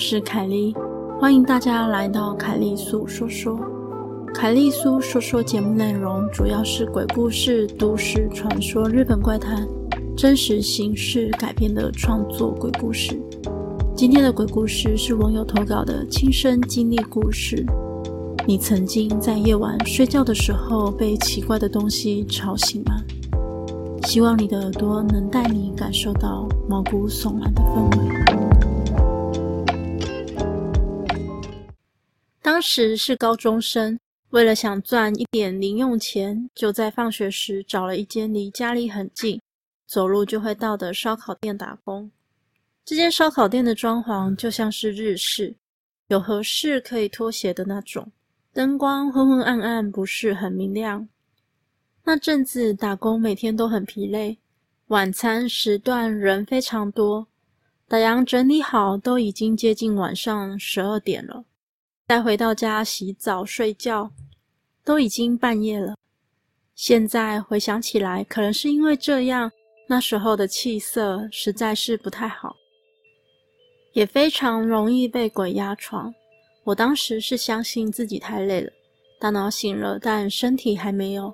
是凯莉，欢迎大家来到凯莉粟说说。凯莉粟说说节目内容主要是鬼故事、都市传说、日本怪谈、真实形式改编的创作鬼故事。今天的鬼故事是网友投稿的亲身经历故事。你曾经在夜晚睡觉的时候被奇怪的东西吵醒吗？希望你的耳朵能带你感受到毛骨悚然的氛围。当时是高中生，为了想赚一点零用钱，就在放学时找了一间离家里很近、走路就会到的烧烤店打工。这间烧烤店的装潢就像是日式，有和室可以脱鞋的那种，灯光昏昏暗暗，不是很明亮。那阵子打工每天都很疲累，晚餐时段人非常多，打烊整理好都已经接近晚上十二点了。再回到家洗澡睡觉，都已经半夜了。现在回想起来，可能是因为这样，那时候的气色实在是不太好，也非常容易被鬼压床。我当时是相信自己太累了，大脑醒了，但身体还没有。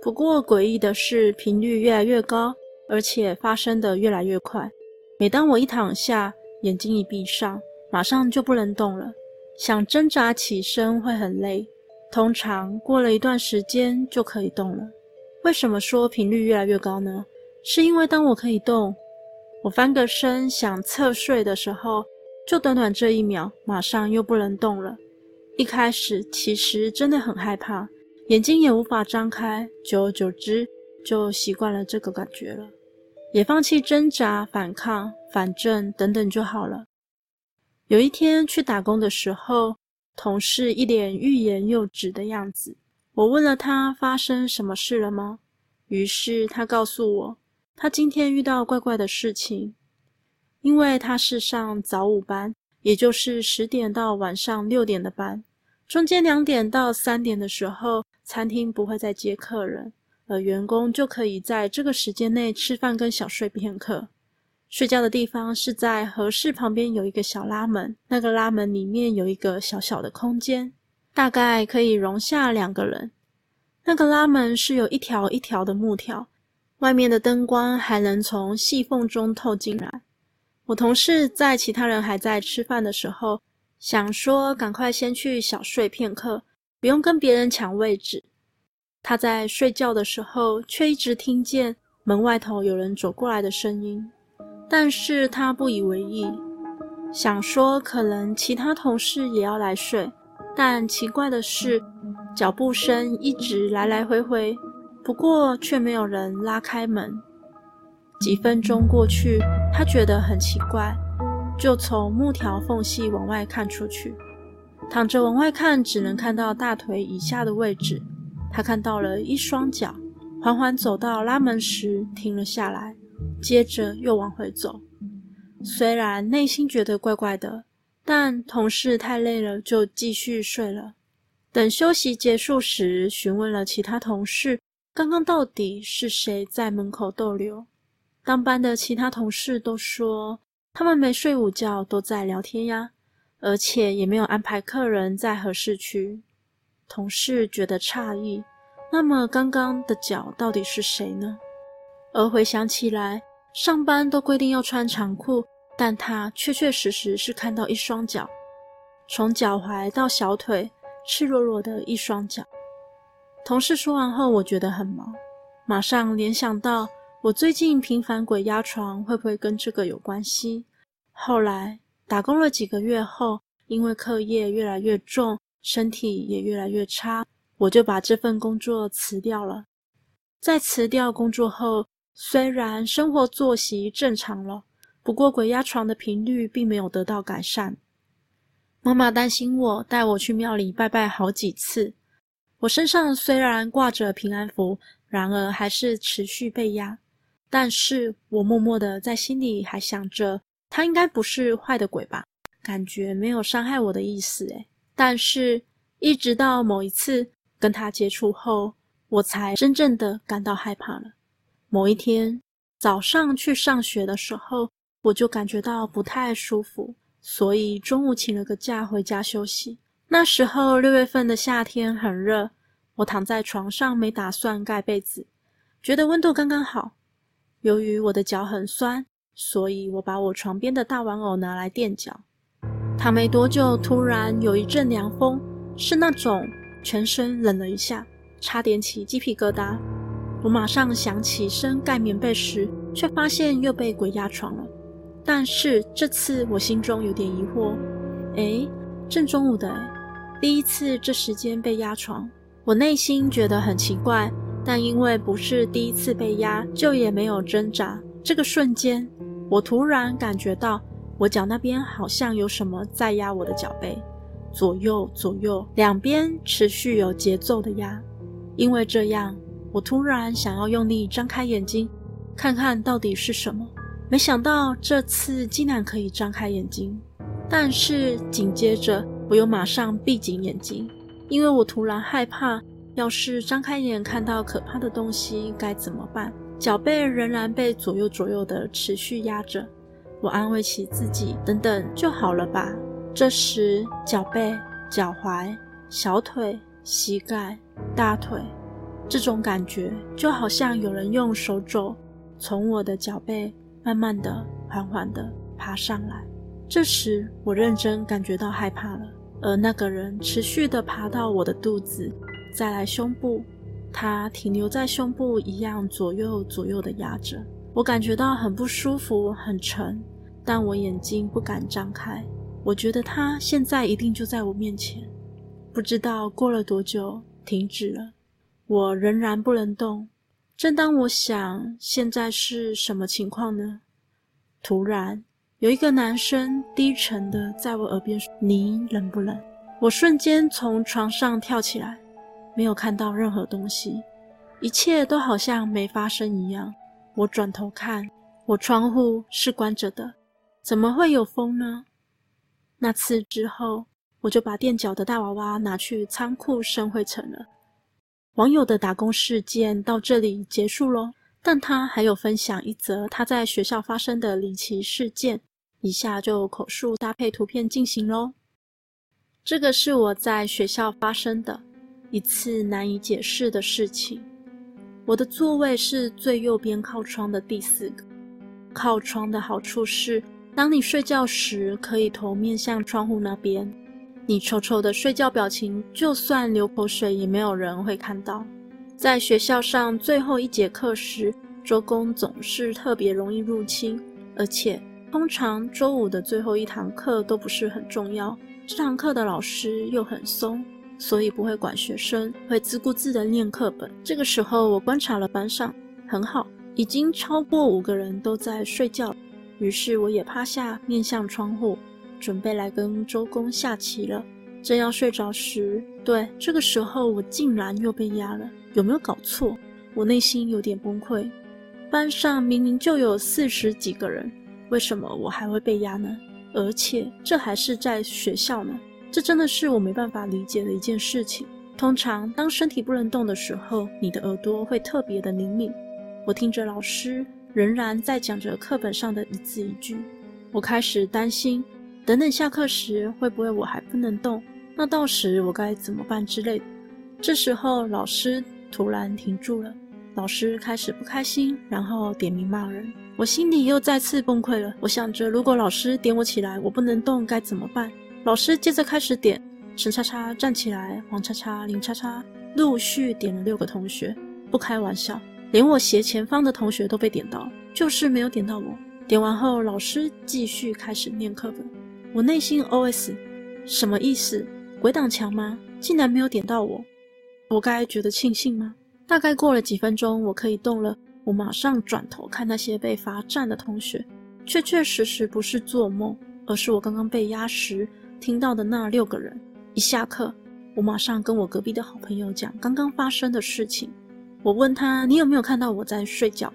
不过诡异的是，频率越来越高，而且发生的越来越快。每当我一躺下，眼睛一闭上，马上就不能动了。想挣扎起身会很累，通常过了一段时间就可以动了。为什么说频率越来越高呢？是因为当我可以动，我翻个身想侧睡的时候，就短短这一秒，马上又不能动了。一开始其实真的很害怕，眼睛也无法张开，久而久之就习惯了这个感觉了，也放弃挣扎反抗，反正等等就好了。有一天去打工的时候，同事一脸欲言又止的样子。我问了他发生什么事了吗？于是他告诉我，他今天遇到怪怪的事情。因为他是上早午班，也就是十点到晚上六点的班，中间两点到三点的时候，餐厅不会再接客人，而员工就可以在这个时间内吃饭跟小睡片刻。睡觉的地方是在和室旁边有一个小拉门，那个拉门里面有一个小小的空间，大概可以容下两个人。那个拉门是有一条一条的木条，外面的灯光还能从细缝中透进来。我同事在其他人还在吃饭的时候，想说赶快先去小睡片刻，不用跟别人抢位置。他在睡觉的时候，却一直听见门外头有人走过来的声音。但是他不以为意，想说可能其他同事也要来睡，但奇怪的是，脚步声一直来来回回，不过却没有人拉开门。几分钟过去，他觉得很奇怪，就从木条缝隙往外看出去，躺着往外看，只能看到大腿以下的位置。他看到了一双脚，缓缓走到拉门时停了下来。接着又往回走，虽然内心觉得怪怪的，但同事太累了，就继续睡了。等休息结束时，询问了其他同事，刚刚到底是谁在门口逗留？当班的其他同事都说，他们没睡午觉，都在聊天呀，而且也没有安排客人在合适区。同事觉得诧异，那么刚刚的脚到底是谁呢？而回想起来，上班都规定要穿长裤，但他确确实实是看到一双脚，从脚踝到小腿，赤裸裸的一双脚。同事说完后，我觉得很毛，马上联想到我最近频繁鬼压床，会不会跟这个有关系？后来打工了几个月后，因为课业越来越重，身体也越来越差，我就把这份工作辞掉了。在辞掉工作后，虽然生活作息正常了，不过鬼压床的频率并没有得到改善。妈妈担心我，带我去庙里拜拜好几次。我身上虽然挂着平安符，然而还是持续被压。但是我默默的在心里还想着，他应该不是坏的鬼吧？感觉没有伤害我的意思诶。但是，一直到某一次跟他接触后，我才真正的感到害怕了。某一天早上去上学的时候，我就感觉到不太舒服，所以中午请了个假回家休息。那时候六月份的夏天很热，我躺在床上没打算盖被子，觉得温度刚刚好。由于我的脚很酸，所以我把我床边的大玩偶拿来垫脚。躺没多久，突然有一阵凉风，是那种全身冷了一下，差点起鸡皮疙瘩。我马上想起身盖棉被时，却发现又被鬼压床了。但是这次我心中有点疑惑，诶，正中午的，第一次这时间被压床，我内心觉得很奇怪。但因为不是第一次被压，就也没有挣扎。这个瞬间，我突然感觉到我脚那边好像有什么在压我的脚背，左右左右两边持续有节奏的压。因为这样。我突然想要用力张开眼睛，看看到底是什么。没想到这次竟然可以张开眼睛，但是紧接着我又马上闭紧眼睛，因为我突然害怕，要是张开眼看到可怕的东西该怎么办？脚背仍然被左右左右的持续压着，我安慰起自己，等等就好了吧。这时，脚背、脚踝、小腿、膝盖、大腿。这种感觉就好像有人用手肘从我的脚背慢慢的、缓缓的爬上来。这时我认真感觉到害怕了，而那个人持续的爬到我的肚子，再来胸部，他停留在胸部一样左右左右的压着。我感觉到很不舒服，很沉，但我眼睛不敢张开。我觉得他现在一定就在我面前。不知道过了多久，停止了。我仍然不能动。正当我想现在是什么情况呢？突然有一个男生低沉的在我耳边说：“你冷不冷？”我瞬间从床上跳起来，没有看到任何东西，一切都好像没发生一样。我转头看，我窗户是关着的，怎么会有风呢？那次之后，我就把垫脚的大娃娃拿去仓库生灰尘了。网友的打工事件到这里结束喽，但他还有分享一则他在学校发生的离奇事件，以下就口述搭配图片进行喽。这个是我在学校发生的一次难以解释的事情。我的座位是最右边靠窗的第四个。靠窗的好处是，当你睡觉时可以头面向窗户那边。你丑丑的睡觉表情，就算流口水也没有人会看到。在学校上最后一节课时，周公总是特别容易入侵，而且通常周五的最后一堂课都不是很重要。这堂课的老师又很松，所以不会管学生，会自顾自地念课本。这个时候，我观察了班上，很好，已经超过五个人都在睡觉，于是我也趴下，面向窗户。准备来跟周公下棋了，正要睡着时，对，这个时候我竟然又被压了，有没有搞错？我内心有点崩溃。班上明明就有四十几个人，为什么我还会被压呢？而且这还是在学校呢，这真的是我没办法理解的一件事情。通常当身体不能动的时候，你的耳朵会特别的灵敏。我听着老师仍然在讲着课本上的一字一句，我开始担心。等等，下课时会不会我还不能动？那到时我该怎么办之类的？这时候老师突然停住了，老师开始不开心，然后点名骂人。我心里又再次崩溃了。我想着，如果老师点我起来，我不能动该怎么办？老师接着开始点陈叉叉站起来，黄叉叉、林叉叉，陆续点了六个同学。不开玩笑，连我斜前方的同学都被点到，就是没有点到我。点完后，老师继续开始念课本。我内心 OS：什么意思？鬼挡墙吗？竟然没有点到我，我该觉得庆幸吗？大概过了几分钟，我可以动了。我马上转头看那些被罚站的同学，确确实实不是做梦，而是我刚刚被压时听到的那六个人。一下课，我马上跟我隔壁的好朋友讲刚刚发生的事情。我问他：“你有没有看到我在睡觉？”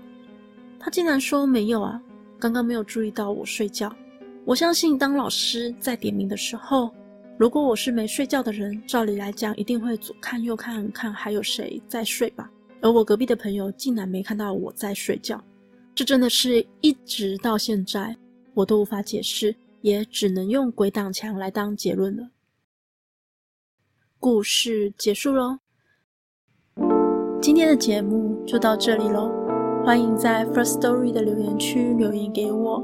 他竟然说：“没有啊，刚刚没有注意到我睡觉。”我相信，当老师在点名的时候，如果我是没睡觉的人，照理来讲一定会左看右看，看还有谁在睡吧。而我隔壁的朋友竟然没看到我在睡觉，这真的是一直到现在我都无法解释，也只能用鬼挡墙来当结论了。故事结束喽，今天的节目就到这里喽。欢迎在 First Story 的留言区留言给我，